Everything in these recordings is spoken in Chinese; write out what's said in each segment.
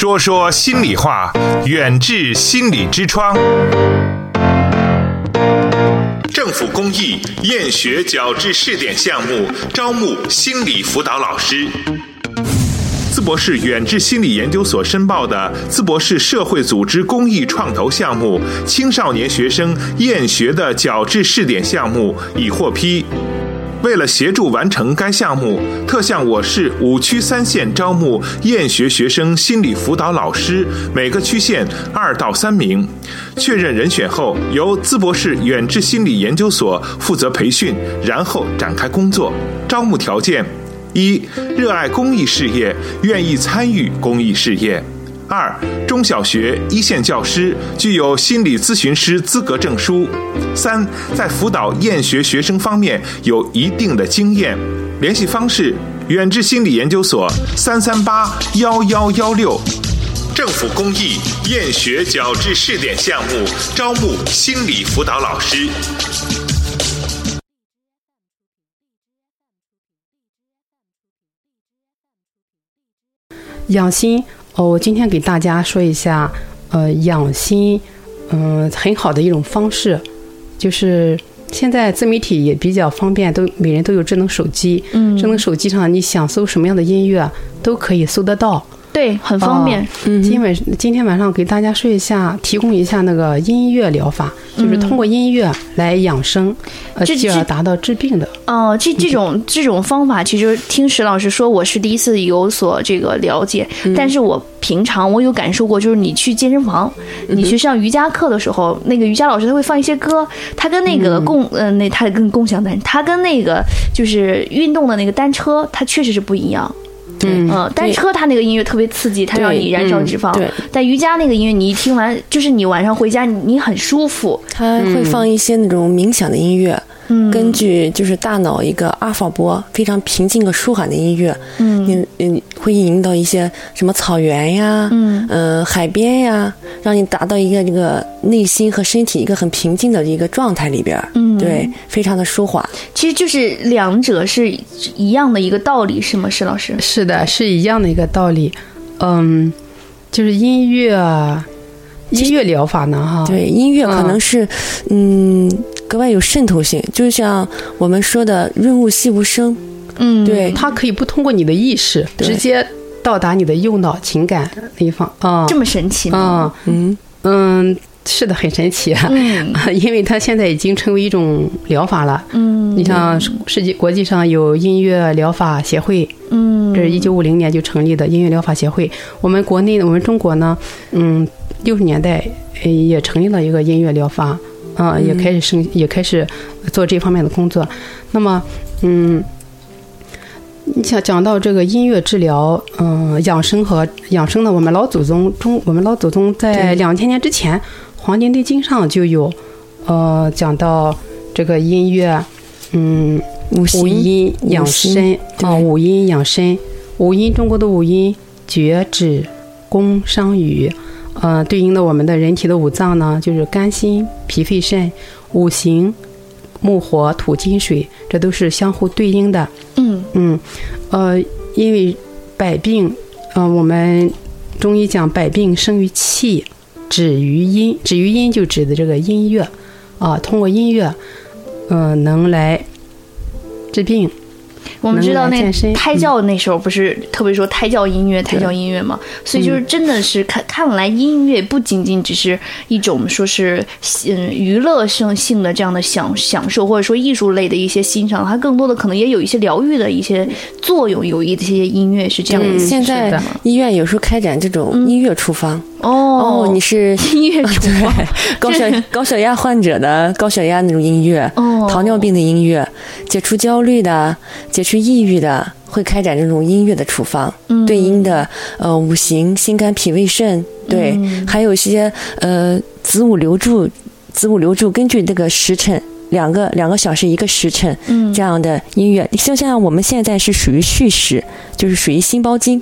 说说心里话，远志心理之窗。政府公益厌学矫治试点项目招募心理辅导老师。淄博市远志心理研究所申报的淄博市社会组织公益创投项目青少年学生厌学的矫治试点项目已获批。为了协助完成该项目，特向我市五区三县招募厌学学生心理辅导老师，每个区县二到三名。确认人选后，由淄博市远志心理研究所负责培训，然后展开工作。招募条件：一、热爱公益事业，愿意参与公益事业。二、中小学一线教师，具有心理咨询师资格证书。三、在辅导厌学学生方面有一定的经验。联系方式：远志心理研究所三三八幺幺幺六。政府公益厌学矫治试点项目招募心理辅导老师。养心哦，我今天给大家说一下，呃，养心，嗯、很好的一种方式，就是现在自媒体也比较方便，都每人都有智能手机，嗯。智能手机上你想搜什么样的音乐都可以搜得到，对，很方便。哦今晚今天晚上给大家说一下，提供一下那个音乐疗法，就是通过音乐来养生，呃，进而达到治病的。哦，这这种这种方法，其实听石老师说，我是第一次有所这个了解。但是我平常我有感受过，就是你去健身房，你去上瑜伽课的时候，那个瑜伽老师他会放一些歌，他跟那个共呃那他跟共享单，他跟那个就是运动的那个单车，它确实是不一样。嗯嗯，单车它那个音乐特别刺激，它让你燃烧脂肪。对，但瑜伽那个音乐，你一听完，就是你晚上回家，你你很舒服。它会放一些那种冥想的音乐，嗯，根据就是大脑一个阿尔法波非常平静和舒缓的音乐，嗯你嗯会引导一些什么草原呀，嗯呃海边呀，让你达到一个这个内心和身体一个很平静的一个状态里边儿，嗯，对，非常的舒缓。其实就是两者是一样的一个道理，是吗？石老师？是的，是一样的一个道理。嗯，就是音乐，音乐疗法呢，哈，对，音乐可能是嗯格外有渗透性，就像我们说的润物细无声，嗯，对它可以不通过你的意识，直接到达你的右脑情感那一方啊。这么神奇吗？嗯嗯，嗯，是的，很神奇，嗯因为它现在已经成为一种疗法了。嗯你像世界国际上有音乐疗法协会，嗯，这是一九五零年就成立的音乐疗法协会。我们国内，我们中国呢，嗯，六十年代呃也成立了一个音乐疗法，啊、也开始生，也开始做这方面的工作。那么，嗯，你想讲到这个音乐治疗，嗯、养生和养生呢，我们老祖宗中，我们老祖宗在对两千年之前，《黄帝内经》上就有，呃，讲到这个音乐，嗯。五五音养身啊，五音养身。五音，中国的五音，厥、止、宫、商、羽，呃，对应的我们的人体的五脏呢，就是肝、心、脾、肺、肾。五行，木、火、土、金、水，这都是相互对应的。嗯嗯，呃，因为百病，呃，我们中医讲百病生于气，止于阴，止于阴就指的这个音乐，啊，通过音乐，嗯、能来治病。我们知道那胎教那时候不是特别说胎教音乐、胎教音乐嘛，所以就是真的是看看来音乐不仅仅只是一种说是嗯娱乐性性的这样的享享受，或者说艺术类的一些欣赏，它更多的可能也有一些疗愈的一些作用，有一些音乐是这样的。嗯现在医院有时候开展这种音乐处方。哦哦，你是音乐处 高血高血压患者的高血压那种音乐，哦。糖尿病的音乐，解除焦虑的、解除抑郁的，会开展这种音乐的处方，嗯。对应的呃五行、心肝脾胃肾，对，嗯。还有一些呃子午流注，子午流注根据这个时辰。两个两个小时一个时辰，嗯。这样的音乐，就像我们现在是属于戌时，就是属于心包经，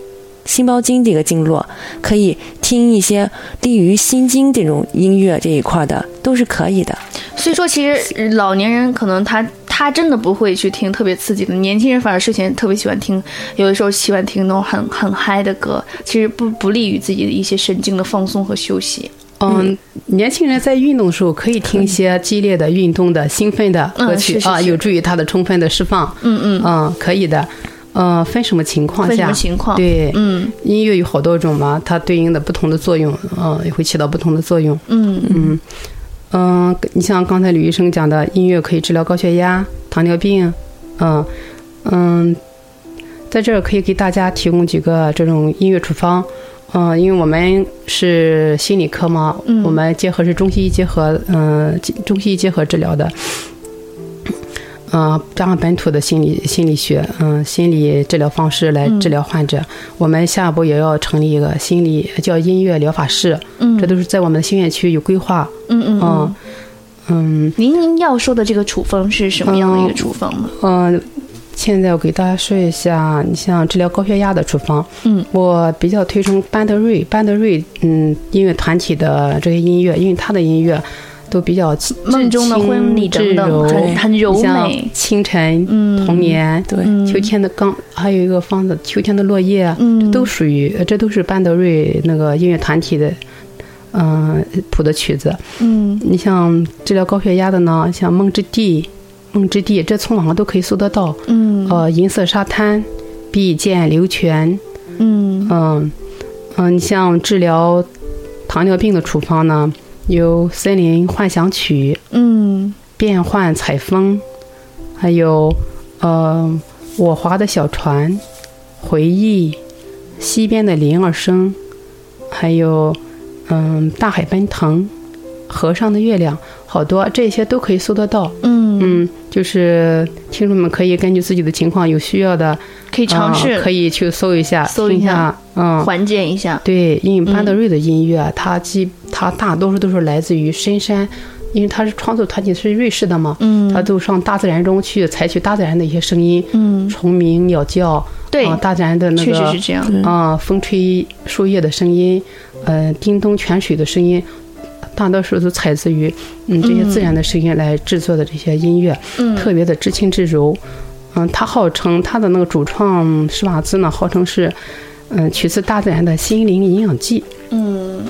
心包经这个经络，可以听一些利于心经这种音乐这一块的，都是可以的。所以说，其实老年人可能他他他真的不会去听特别刺激的，年轻人反而睡前特别喜欢听，有的时候喜欢听那种很很嗨的歌，其实不不利于自己的一些神经的放松和休息。嗯，年轻人在运动的时候可以听一些激烈的运动的、兴奋的歌曲啊，嗯是是是有助于他的充分的释放。嗯嗯嗯，可以的。呃，分什么情况下分什下？么情况对，嗯音乐有好多种嘛，它对应的不同的作用，嗯、也会起到不同的作用。嗯嗯嗯、你像刚才吕医生讲的，音乐可以治疗高血压、糖尿病，嗯嗯，在这儿可以给大家提供几个这种音乐处方。嗯、因为我们是心理科嘛，嗯我们结合是中西医结合，嗯、中西医结合治疗的。嗯，加上本土的心理心理学，嗯，心理治疗方式来治疗患者。我们下一步也要成立一个心理叫音乐疗法室，嗯这都是在我们的新院区有规划。嗯嗯嗯您要说的这个处方是什么样的一个处方呢？嗯，现在我给大家说一下，你像治疗高血压的处方，嗯，我比较推崇班德瑞，班德瑞，嗯，音乐团体的这些音乐，因为他的音乐都比较至梦中的婚礼等等很很柔美。清晨、嗯童年，对。嗯。秋天的刚，还有一个方子，秋天的落叶，嗯。这都属于，呃这都是班德瑞那个音乐团体的，嗯、谱的曲子。嗯。你像治疗高血压的呢，像梦之地，梦之地，这从网上都可以搜得到。嗯。呃，银色沙滩，碧涧流泉，嗯。嗯嗯，你像治疗糖尿病的处方呢，有《森林幻想曲》《嗯变幻采风》，还有嗯《我划的小船》《回忆》《西边的铃儿声》，还有嗯《大海奔腾》《河上的月亮》，好多这些都可以搜得到。嗯嗯，就是听众们可以根据自己的情况，有需要的可以尝试。呃可以去搜一下，搜一下下，嗯，缓解一下。对，因为班德瑞的音乐，它基它大多数都是来自于深山，因为它是创作团体是瑞士的嘛，嗯。它都上大自然中去采取大自然的一些声音，嗯，虫鸣、鸟叫，对啊，大自然的那确实个是这样。啊，风吹树叶的声音，呃，叮咚泉水的声音，大多数都采自于嗯这些自然的声音来制作的这些音乐，嗯特别的至轻至柔。嗯，他号称他的那个主创施瓦兹呢，号称是嗯取自大自然的心灵营养剂。嗯，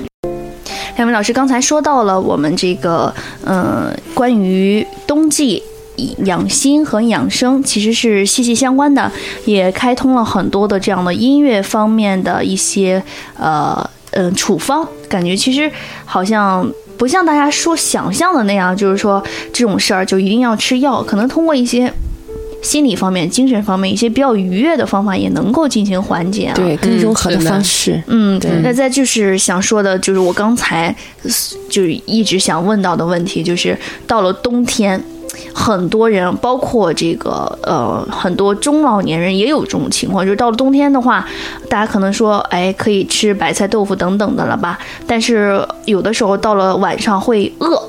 两位老师刚才说到了我们这个，呃，关于冬季。养心和养生其实是息息相关的，也开通了很多的这样的音乐方面的一些呃呃处方，感觉其实好像不像大家说想象的那样，就是说这种事儿就一定要吃药，可能通过一些心理方面、精神方面一些比较愉悦的方法，也能够进行缓解啊。对，更柔和的方式。嗯对，那再就是想说的，就是我刚才呃就是一直想问到的问题，就是到了冬天，很多人，包括这个呃很多中老年人也有这种情况，就是到了冬天的话，大家可能说，哎，可以吃白菜、豆腐等等的了吧？但是有的时候到了晚上会饿。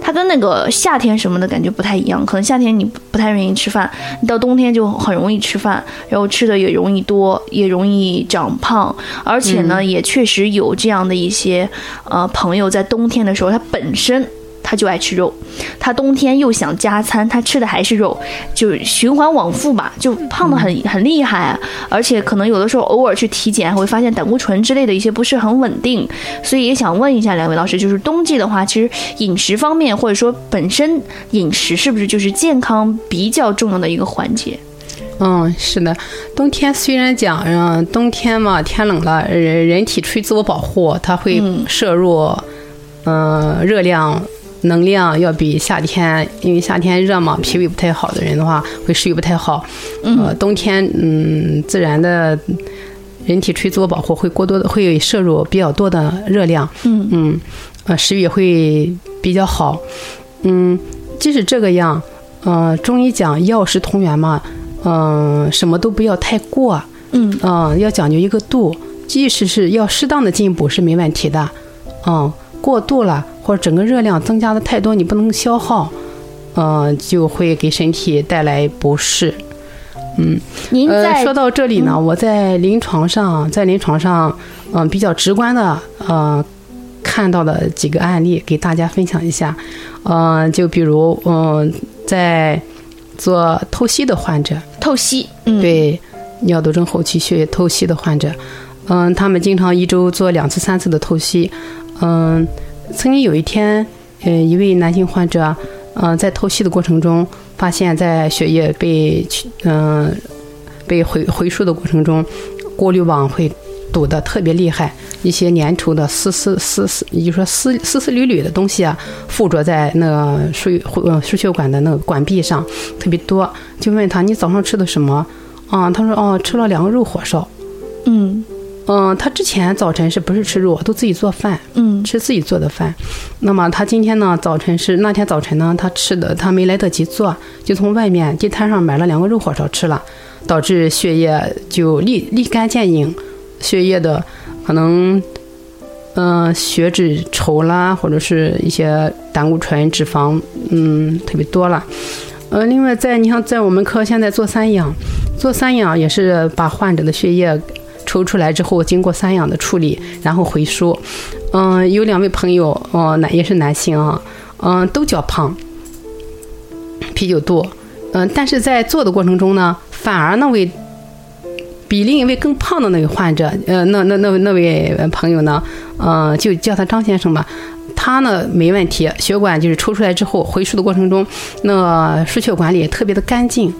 它跟那个夏天什么的感觉不太一样，可能夏天你不太愿意吃饭，你到冬天就很容易吃饭，然后吃的也容易多，也容易长胖，而且呢，也确实有这样的一些呃朋友在冬天的时候，他本身。他就爱吃肉，他冬天又想加餐，他吃的还是肉，就循环往复吧，就胖的很很厉害、啊，而且可能有的时候偶尔去体检，还会发现胆固醇之类的一些不是很稳定，所以也想问一下两位老师，就是冬季的话，其实饮食方面或者说本身饮食是不是就是健康比较重要的一个环节？嗯，是的，冬天虽然讲，嗯，冬天嘛，天冷了，人人体出于自我保护，它会摄入，嗯、热量。能量要比夏天，因为夏天热嘛，脾胃不太好的人的话，会食欲不太好。呃，冬天，嗯，自然的，人体出于自我保护，会过多的会摄入比较多的热量。嗯嗯，呃，食欲也会比较好。嗯，即使这个样，呃，中医讲药食同源嘛，嗯、什么都不要太过，嗯嗯、要讲究一个度，即使是要适当的进补是没问题的，嗯，过度了或者整个热量增加的太多，你不能消耗，嗯、就会给身体带来不适。嗯，您在、说到这里呢，我在临床上，在临床上，嗯、比较直观的，呃，看到的几个案例给大家分享一下。嗯、就比如，嗯、在做透析的患者，透析，嗯，对尿毒症后期血液透析的患者，嗯，他们经常一周做两次、三次的透析。嗯，曾经有一天，呃，一位男性患者，嗯，在透析的过程中，发现，在血液被嗯被回回输的过程中，过滤网会堵得特别厉害，一些粘稠的丝丝丝丝，也就说丝丝丝缕缕的东西啊，附着在那个输输血管的那个管壁上，特别多。就问他，你早上吃的什么？啊，他说，哦，吃了两个肉火烧。嗯。嗯，他之前早晨是不是吃肉，都自己做饭，嗯，吃自己做的饭。那么他今天呢，早晨是那天早晨呢，他吃的他没来得及做，就从外面地摊上买了两个肉火烧吃了，导致血液就立立竿见影，血液的可能，嗯，血脂稠啦，或者是一些胆固醇、脂肪，嗯，特别多了。呃，另外在你像在我们科现在做三氧，做三氧也是把患者的血液。抽出来之后，经过三氧的处理，然后回输。嗯，有两位朋友，哦，男也是男性啊，嗯，都较胖，啤酒肚。嗯，但是在做的过程中呢，反而那位比另一位更胖的那位患者，呃，那那那那位朋友呢，嗯，就叫他张先生吧，他呢没问题，血管就是抽出来之后回输的过程中，那输血管里特别的干净。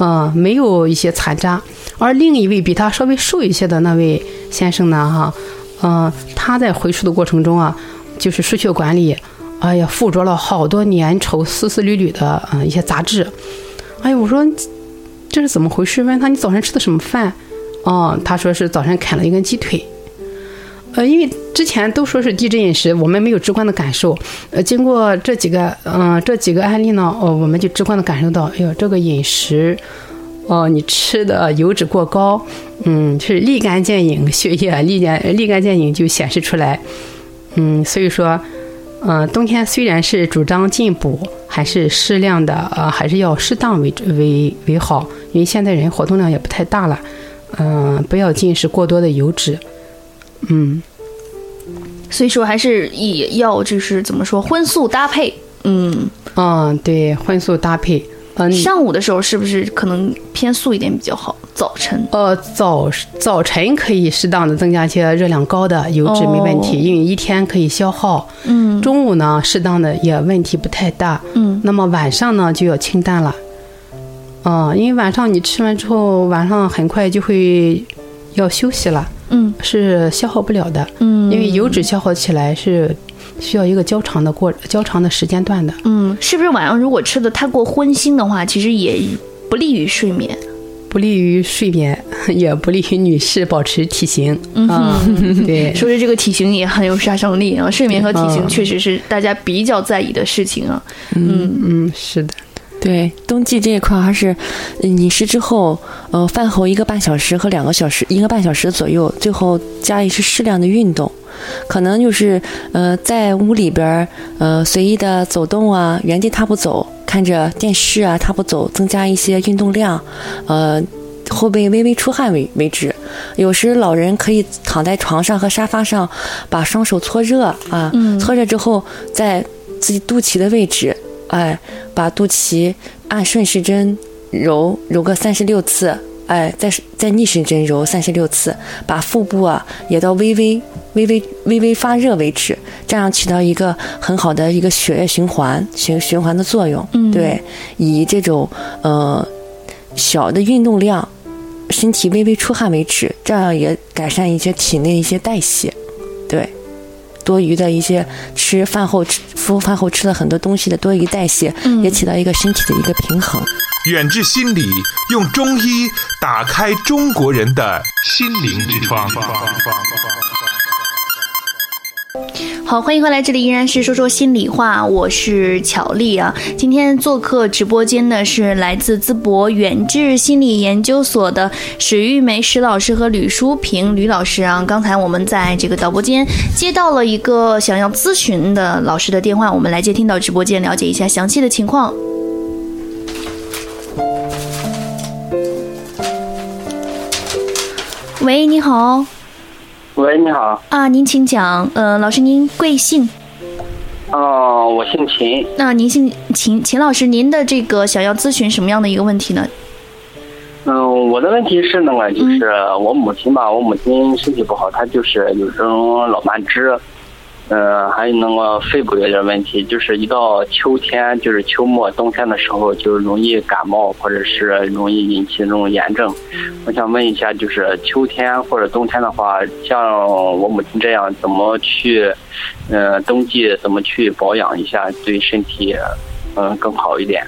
嗯，没有一些残渣，而另一位比他稍微瘦一些的那位先生呢，哈，嗯，他在回输的过程中啊，就是输血管里，哎呀，附着了好多粘稠、丝丝缕缕的嗯一些杂质，哎呀，我说这是怎么回事？问他你早晨吃的什么饭？哦，他说是早晨啃了一根鸡腿。呃，因为之前都说是低脂饮食，我们没有直观的感受。呃，经过这几个，嗯，这几个案例呢，哦，我们就直观的感受到，哎呦，这个饮食，哦，你吃的油脂过高，嗯，是立竿见影，血液立竿立竿见影就显示出来。嗯，所以说，嗯，冬天虽然是主张进补，还是适量的，呃，还是要适当为为为好，因为现在人活动量也不太大了，嗯，不要进食过多的油脂。嗯，所以说还是以要就是怎么说荤素搭配，嗯嗯，对，荤素搭配。嗯，上午的时候是不是可能偏素一点比较好？早晨？呃，早早晨可以适当的增加一些热量高的油脂，没问题，因为一天可以消耗。嗯，中午呢，适当的也问题不太大。嗯，那么晚上呢就要清淡了。嗯，因为晚上你吃完之后，晚上很快就会要休息了。嗯，是消耗不了的。嗯，因为油脂消耗起来是需要一个较长的过较长的时间段的。嗯，是不是晚上如果吃的太过荤腥的话，其实也不利于睡眠，不利于睡眠，也不利于女士保持体型。嗯，对，说是这个体型也很有杀伤力啊。睡眠和体型确实是大家比较在意的事情啊。嗯嗯，是的。对，冬季这一块还是饮食之后，呃，饭后一个半小时和两个小时，一个半小时左右，最后加一些适量的运动，可能就是呃，在屋里边儿呃随意的走动啊，原地踏步走，看着电视啊，踏步走，增加一些运动量，呃，后背微微出汗为为止。有时老人可以躺在床上和沙发上，把双手搓热啊，搓热之后，在自己肚脐的位置。哎，把肚脐按顺时针揉揉个三十六次，哎，再再逆时针揉三十六次，把腹部啊也到微微微微微微发热为止，这样起到一个很好的一个血液循环循循环的作用。嗯，对，以这种呃小的运动量，身体微微出汗为止，这样也改善一些体内一些代谢。对。多余的一些吃饭后吃饭后吃了很多东西的多余代谢，也起到一个身体的一个平衡。远志心理用中医打开中国人的心灵之窗。好，欢迎回来，这里依然是说说心里话，我是巧丽啊。今天做客直播间的是来自淄博远志心理研究所的史玉梅史老师和吕淑平吕老师啊。刚才我们在这个导播间接到了一个想要咨询的老师的电话，我们来接听到直播间，了解一下详细的情况。喂，你好。喂，你好。啊，您请讲。呃，老师，您贵姓？哦，我姓秦。那您姓秦，秦老师，您的这个想要咨询什么样的一个问题呢？嗯，我的问题是那个，就是我母亲吧，我母亲身体不好，她就是有这种老慢支，嗯，还有那个肺部有点问题，就是一到秋天，就是秋末冬天的时候，就容易感冒，或者是容易引起那种炎症。我想问一下，就是秋天或者冬天的话，像我母亲这样，怎么去，嗯，冬季怎么去保养一下，对身体，嗯，更好一点？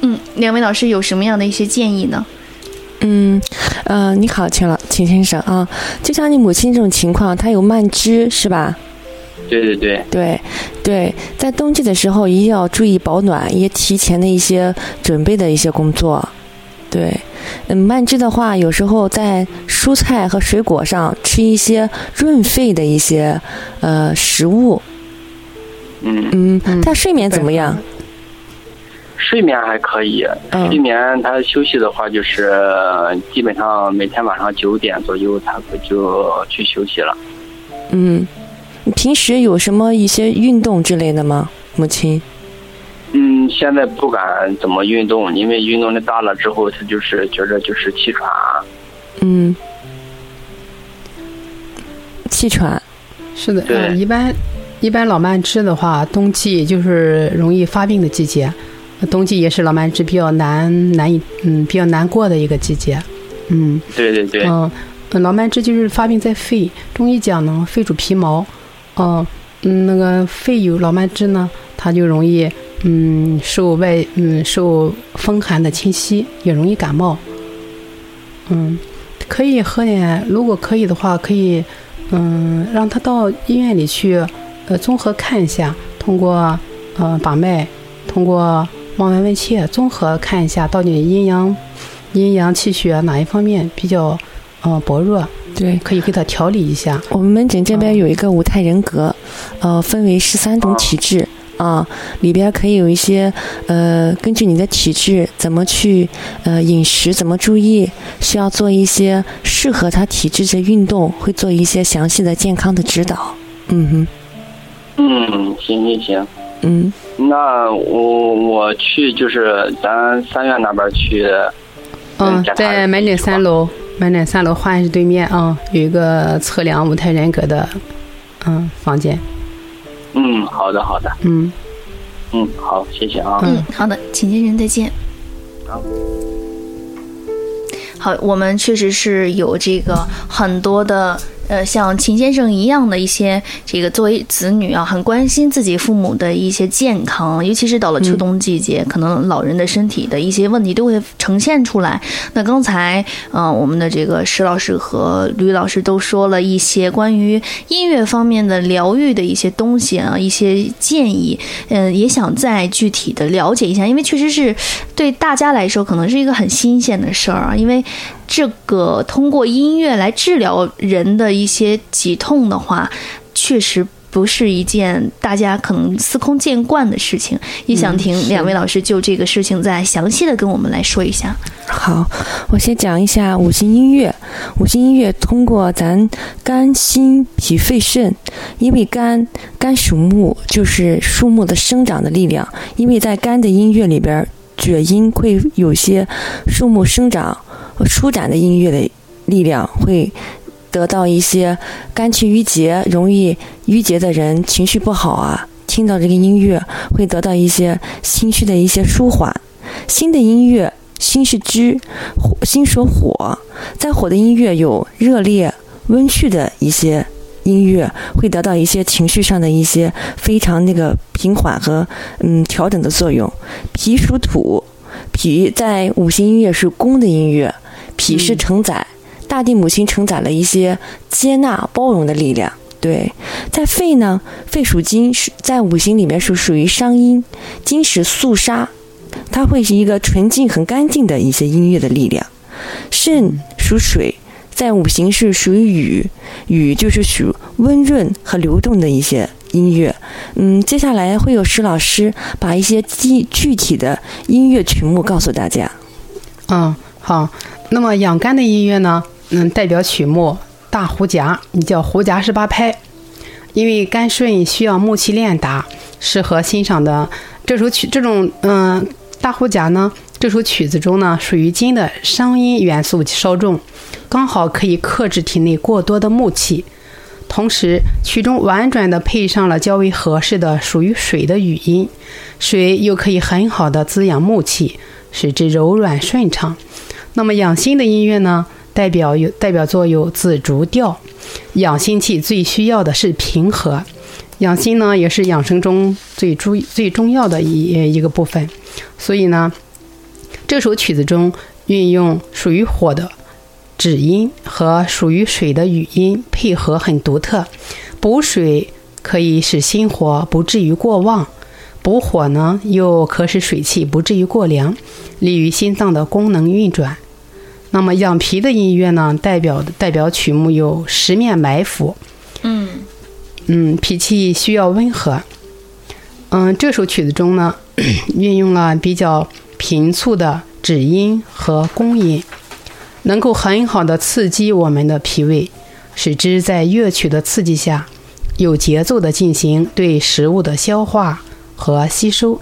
嗯，两位老师有什么样的一些建议呢？嗯，呃，你好，秦老秦先生啊，就像你母亲这种情况，她有慢支是吧？对对对对对，在冬季的时候一定要注意保暖，也提前的一些准备的一些工作。对，嗯，慢支的话，有时候在蔬菜和水果上吃一些润肺的一些呃食物。嗯嗯，他睡眠怎么样？睡眠还可以，睡眠他休息的话，就是基本上每天晚上九点左右，他就去休息了。嗯，平时有什么一些运动之类的吗？母亲？嗯，现在不敢怎么运动，因为运动的大了之后，他就是觉着就是气喘。嗯，气喘。是的，嗯，一般一般老慢支的话，冬季就是容易发病的季节。冬季也是老慢支比较难难以嗯比较难过的一个季节，嗯，对对对，嗯，老慢支就是发病在肺，中医讲呢，肺主皮毛，哦，嗯，那个肺有老慢支呢，它就容易嗯受外嗯受风寒的侵袭，也容易感冒，嗯，可以喝点，如果可以的话，可以嗯让他到医院里去，呃，综合看一下，通过呃把脉，通过。望闻问切，综合看一下，到底阴阳、阴阳气血哪一方面比较，呃，薄弱？对，可以给他调理一下。我们门诊这边有一个五态人格，呃，分为十三种体质啊，里边可以有一些，呃，根据你的体质怎么去，呃，饮食怎么注意，需要做一些适合他体质的运动，会做一些详细的健康的指导。嗯哼。嗯，行行行。嗯。那我我去就是咱三院那边去，嗯，在门诊三楼，门诊三楼化验室对面啊，有一个测量五台人格的，嗯，房间。嗯，好的好的。嗯，嗯，好，谢谢啊。嗯，好的，请先生再见。好。好，我们确实是有这个很多的。呃，像秦先生一样的一些这个作为子女啊，很关心自己父母的一些健康，尤其是到了秋冬季节，可能老人的身体的一些问题都会呈现出来。那刚才，嗯，我们的这个石老师和吕老师都说了一些关于音乐方面的疗愈的一些东西啊，一些建议。嗯，也想再具体的了解一下，因为确实是对大家来说可能是一个很新鲜的事儿啊，因为。这个通过音乐来治疗人的一些疾痛的话，确实不是一件大家可能司空见惯的事情。也想听两位老师就这个事情再详细的跟我们来说一下。好，我先讲一下五行音乐。五行音乐通过咱肝、心、脾、肺、肾，因为肝肝属木，就是树木的生长的力量。因为在肝的音乐里边，厥音会有些树木生长。舒展的音乐的力量会得到一些肝气郁结、容易郁结的人情绪不好啊，听到这个音乐会得到一些心绪的一些舒缓。心的音乐，心是之火，心属火，在火的音乐有热烈、温煦的一些音乐，会得到一些情绪上的一些非常那个平缓和嗯调整的作用。脾属土，脾在五行音乐是宫的音乐。脾是承载，大地母亲承载了一些接纳、包容的力量。对，在肺呢，肺属金，是在五行里面是属于伤阴，金是肃杀，它会是一个纯净、很干净的一些音乐的力量。肾属水，在五行是属于雨，雨就是属温润和流动的一些音乐。嗯，接下来会有石老师把一些具具体的音乐曲目告诉大家。嗯，好。那么养肝的音乐呢？嗯，代表曲目《大胡夹》，你叫《胡夹十八拍》。因为肝肾需要木气练达，适合欣赏的这首曲，这种嗯大护甲呢，这首曲子中呢，属于金的声音元素稍重，刚好可以克制体内过多的木气。同时，曲中婉转地配上了较为合适的属于水的语音，水又可以很好的滋养木气，使之柔软顺畅。那么养心的音乐呢，代表有代表作有紫竹调。养心气最需要的是平和，养心呢也是养生中最注最重要的一一个部分。所以呢，这首曲子中运用属于火的。指音和属于水的语音配合很独特，补水可以使心火不至于过旺，补火呢又可使水气不至于过凉，利于心脏的功能运转。那么养脾的音乐呢，代表的代表曲目有《十面埋伏》。嗯嗯，脾气需要温和。嗯，这首曲子中呢，运用了比较平促的指音和宫音。能够很好的刺激我们的脾胃，使之在乐曲的刺激下，有节奏的进行对食物的消化和吸收。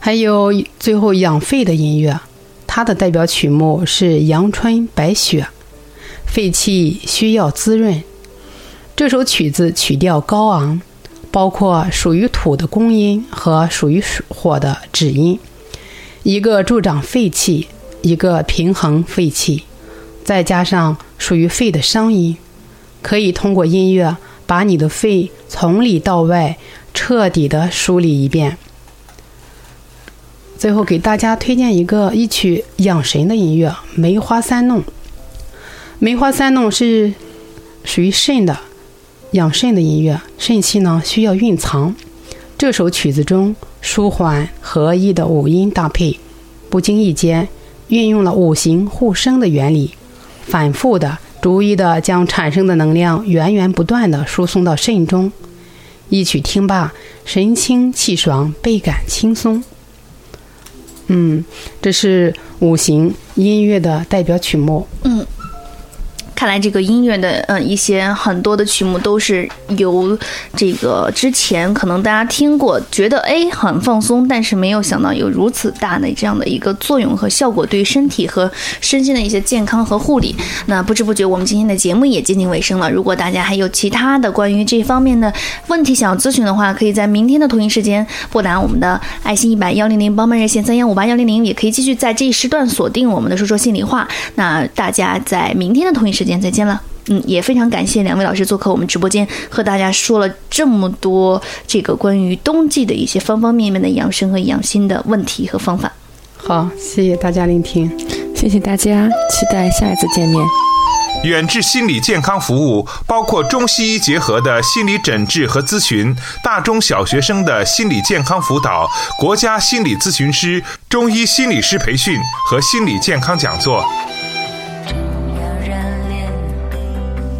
还有最后养肺的音乐，它的代表曲目是《阳春白雪》，肺气需要滋润。这首曲子曲调高昂，包括属于土的宫音和属于火的指音，一个助长肺气。一个平衡肺气，再加上属于肺的声音，可以通过音乐把你的肺从里到外彻底的梳理一遍。最后给大家推荐一个一曲养神的音乐《梅花三弄》。梅花三弄是属于肾的养肾的音乐，肾气呢需要蕴藏。这首曲子中舒缓合一的五音搭配，不经意间。运用了五行互生的原理，反复的、逐一的将产生的能量源源不断的输送到肾中。一曲听罢，神清气爽，倍感轻松。嗯，这是五行音乐的代表曲目。嗯。看来这个音乐的，嗯，一些很多的曲目都是由这个之前可能大家听过，觉得哎很放松，但是没有想到有如此大的这样的一个作用和效果，对于身体和身心的一些健康和护理。那不知不觉我们今天的节目也接近尾声了。如果大家还有其他的关于这方面的问题想要咨询的话，可以在明天的同一时间拨打我们的爱心一百幺零零帮办热线三幺五八幺零零，也可以继续在这一时段锁定我们的说说心里话。那大家在明天的同一时时间。再见了，嗯，也非常感谢两位老师做客我们直播间，和大家说了这么多这个关于冬季的一些方方面面的养生和养心的问题和方法。好，谢谢大家聆听，谢谢大家，期待下一次见面。远志心理健康服务包括中西医结合的心理诊治和咨询，大中小学生的心理健康辅导，国家心理咨询师、中医心理师培训和心理健康讲座。